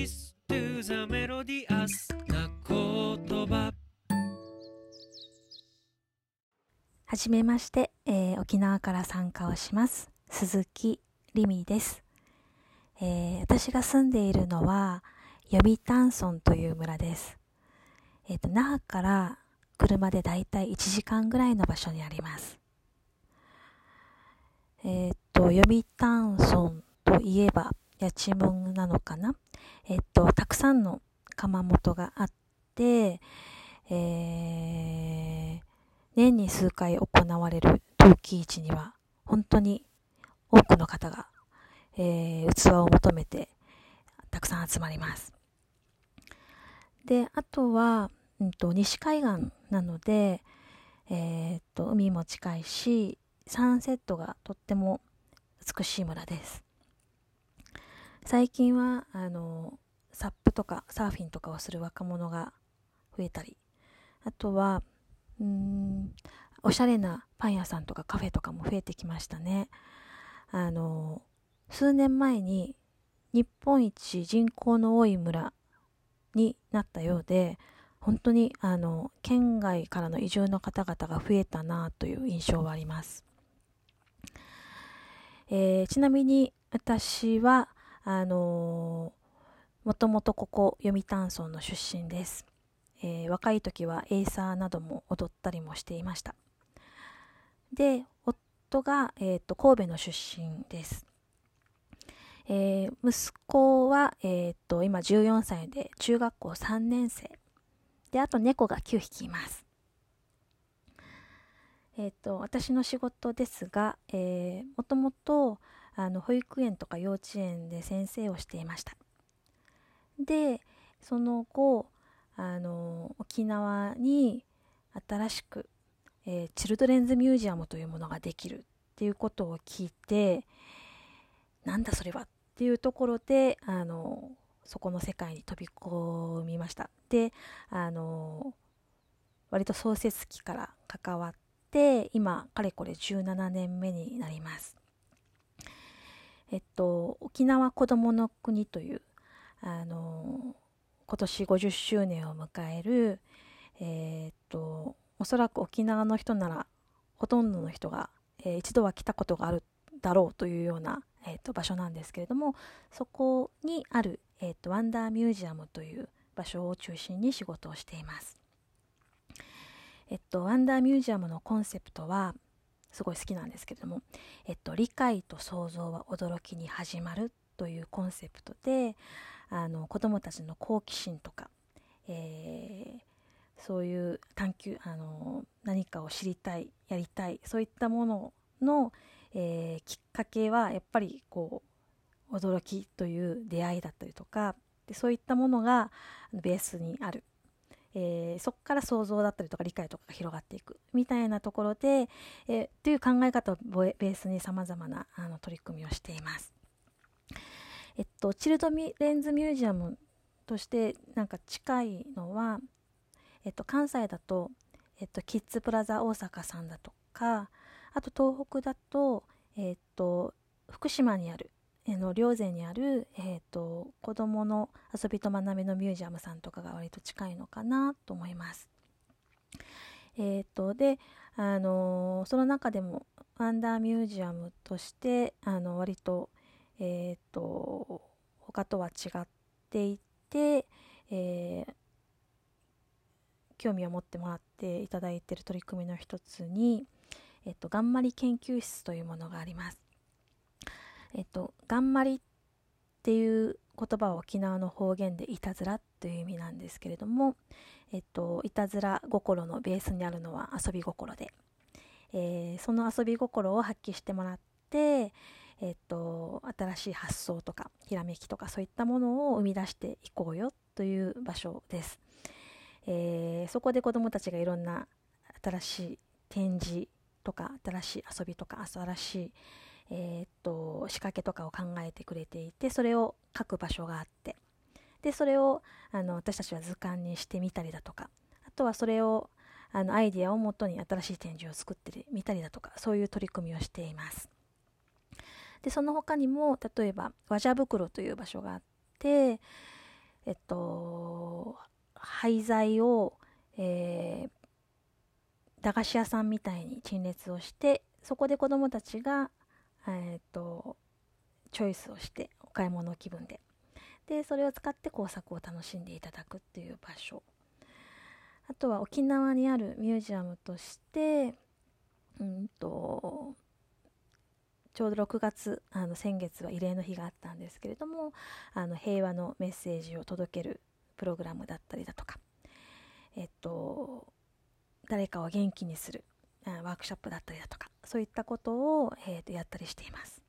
Listen to the melodious な言葉はじめまして、えー沖縄から参加をします。鈴木りみです、えー私が住んでいるのは、予丹村という村です。えっ、と、那覇から車でだいたい1時間ぐらいの場所にあります。えっ、と、予丹村といえば、やちむんなのかな？えっ、と、たくさんの窯元があって、えー、年に数回行われる陶器市には、本当に多くの方が、えー器を求めて、たくさん集まります。で、あとは、うんと、西海岸なので、えーっと、海も近いし、サンセットがとっても美しい村です。最近は、あの、サップとかサーフィンとかをする若者が増えたり、あとは、うん、おしゃれなパン屋さんとかカフェとかも増えてきましたね。あの、数年前に日本一人口の多い村になったようで、本当にあの、県外からの移住の方々が増えたなという印象はあります。えーちなみに私は、あのもともとここ読谷村の出身です。えー若い時はエイサーなども踊ったりもしていました。で、夫が、えっ、と、神戸の出身です。えー息子は、えっ、と、今14歳で中学校3年生。で、あと猫が9匹います。えっ、と、私の仕事ですが、えー、もともと、あの、保育園とか幼稚園で先生をしていました。で、その後、あの、沖縄に新しく、えーチルドレンズミュージアムというものができるっていうことを聞いて、なんだそれはっていうところで、あの、そこの世界に飛び込みました。で、あの、割と創設期から関わって、今、かれこれ17年目になります。えっと、沖縄子供の国という、あの、今年50周年を迎える、えーっと、おそらく沖縄の人なら、ほとんどの人が、えー一度は来たことがあるだろうというような、えーっと場所なんですけれども、そこにある、えっとワンダーミュージアムという場所を中心に仕事をしています。えっと、ワンダーミュージアムのコンセプトは、すごい好きなんですけれども、えっと、理解と想像は驚きに始まるというコンセプトで、あの、子供たちの好奇心とか、えーそういう探求、あの、何かを知りたい、やりたい、そういったものの、えーきっかけは、やっぱり、こう、驚きという出会いだったりとか、でそういったものがベースにある。えーそこから想像だったりとか理解とかが広がっていくみたいなところで、えーという考え方をベースに様々なあの取り組みをしています。えっと、チルドミレンズミュージアムとしてなんか近いのは、えっと、関西だと、えっと、キッズプラザ大阪さんだとか、あと東北だと、えっと、福島にある、えの、霊山にある、えっと、子供の遊びと学びのミュージアムさんとかが割と近いのかなと思います。えっと、で、あのその中でも、ワンダーミュージアムとして、あの、割と、えっと、他とは違っていて、えー興味を持ってもらっていただいている取り組みの一つに、えっと、がんまり研究室というものがあります。えっと、がんまりっていう言葉は沖縄の方言でいたずらという意味なんですけれども、えっと、いたずら心のベースにあるのは遊び心で、えーその遊び心を発揮してもらって、えっと、新しい発想とか、ひらめきとかそういったものを生み出していこうよという場所です。えーそこで子どもたちがいろんな新しい展示とか新しい遊びとか新しい、えーっと仕掛けとかを考えてくれていてそれを書く場所があってでそれをあの私たちは図鑑にしてみたりだとかあとはそれをあのアイデアをもとに新しい展示を作ってみたりだとかそういう取り組みをしています。でその他にも例えば和ジャ袋という場所があってえっと廃材を、えー駄菓子屋さんみたいに陳列をしてそこで子どもたちが、えーと、チョイスをしてお買い物気分で。でそれを使って工作を楽しんでいただくっていう場所。あとは沖縄にあるミュージアムとしてうんとちょうど6月あの先月は慰霊の日があったんですけれどもあの平和のメッセージを届けるプログラムだったりだとかえっと誰かを元気にするワークショップだったりだとかそういったことを、えー、とやったりしています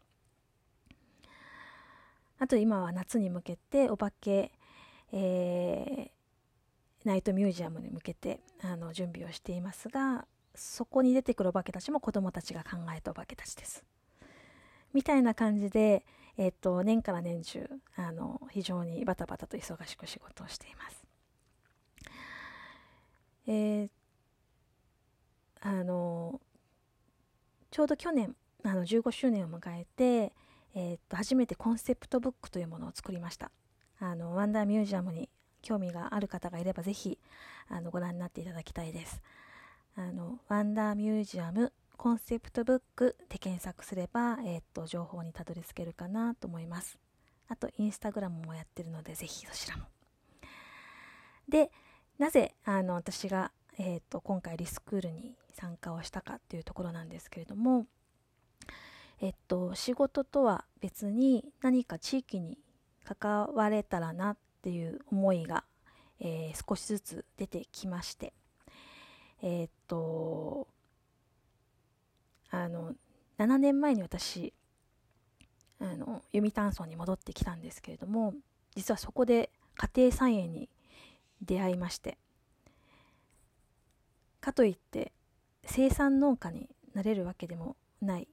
あと今は夏に向けてお化け、えー、ナイトミュージアムに向けてあの準備をしていますがそこに出てくるお化けたちも子どもたちが考えたお化けたちですみたいな感じで、えーと、年から年中あの非常にバタバタと忙しく仕事をしています。えー、あのちょうど去年あの15周年を迎えて、えー、っと初めてコンセプトブックというものを作りました。あのワンダーミュージアムに興味がある方がいればぜひあのご覧になっていただきたいです。あのワンダーミュージアムコンセプトブックで検索すれば、えー、っと情報にたどり着けるかなと思います。あとインスタグラムもやってるのでぜひそちらも。でなぜあの私がえーと、今回リスクールに参加をしたかっていうところなんですけれども、えっと、仕事とは別に何か地域に関われたらなっていう思いが、えー、少しずつ出てきましてえー、っとあの7年前に私あの読谷村に戻ってきたんですけれども実はそこで家庭菜園に出会いましてかといって生産農家になれるわけでもない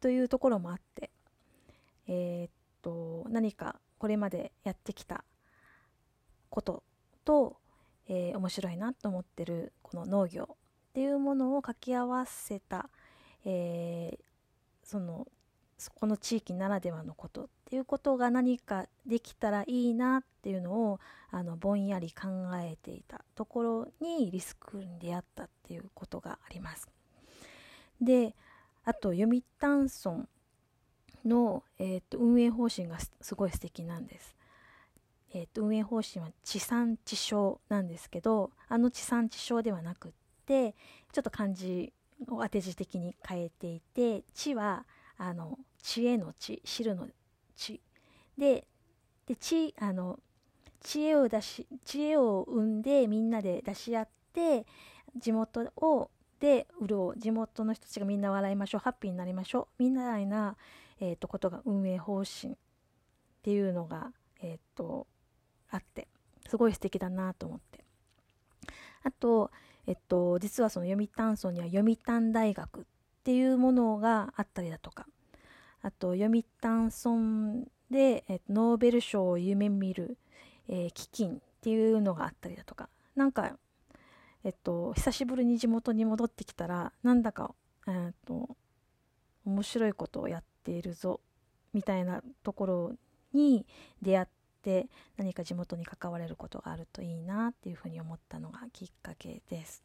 というところもあってえー、っと何かこれまでやってきたことと、えー、面白いなと思ってるこの農業っていうものを掛け合わせた、えー、そのそこの地域ならではのことっていうことが何かできたらいいなっていうのをあのぼんやり考えていたところにリスクに出会ったっていうことがあります。であと読谷村の、えーと、運営方針がすごい素敵なんです。えーと、運営方針は地産地消なんですけどあの地産地消ではなくってちょっと漢字を当て字的に変えていて地はあの知恵の知汁の知。でで知あの知恵を出し知恵を生んでみんなで出し合って地元をで潤う。地元の人たちがみんな笑いましょう。ハッピーになりましょう。みんなな、えーと、ことが運営方針っていうのが、えーと、あって。すごい素敵だなと思って。あと、えっと、実はその読谷村には読谷大学っっていうものがあったりだとかあと読谷村で、えノーベル賞を夢見る、えー、基金っていうのがあったりだとかなんかえっと久しぶりに地元に戻ってきたらなんだか、えー、っと面白いことをやっているぞみたいなところに出会って何か地元に関われることがあるといいなっていうふうに思ったのがきっかけです。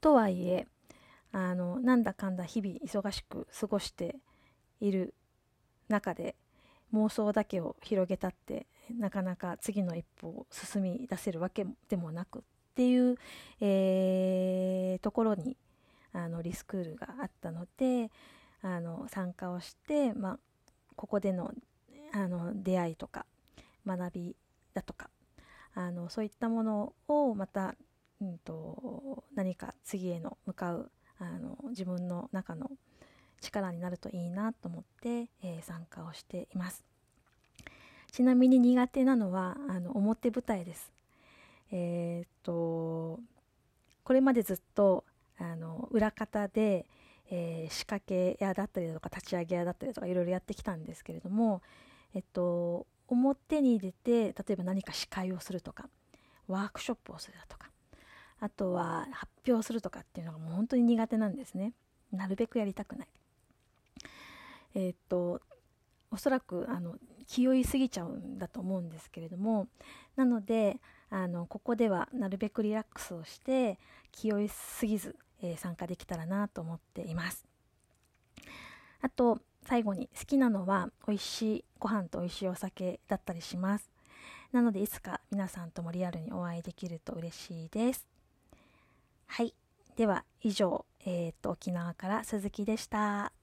とはいえあのなんだかんだ日々忙しく過ごしている中で妄想だけを広げたってなかなか次の一歩を進み出せるわけでもなくっていう、えー、ところにあのリスクールがあったのであの参加をして、まあ、ここでのあの出会いとか学びだとかあのそういったものをまた、うんと何か次への向かうあの自分の中の力になるといいなと思って、えー、参加をしています。ちなみに苦手なのはあの表舞台です。えー、っとこれまでずっとあの裏方で、えー、仕掛け屋だったりだとか立ち上げ屋だったりとかいろいろやってきたんですけれどもえっと表に出て例えば何か司会をするとかワークショップをするだとかあとは発表するとかっていうのがもう本当に苦手なんですね。なるべくやりたくない。えー、っとおそらくあの気負いすぎちゃうんだと思うんですけれどもなのであのここではなるべくリラックスをして気負いすぎず、えー、参加できたらなと思っています。あと最後に好きなのは美味しいご飯と美味しいお酒だったりします。なのでいつか皆さんともリアルにお会いできると嬉しいです。では以上、えー、と沖縄から鈴木でした。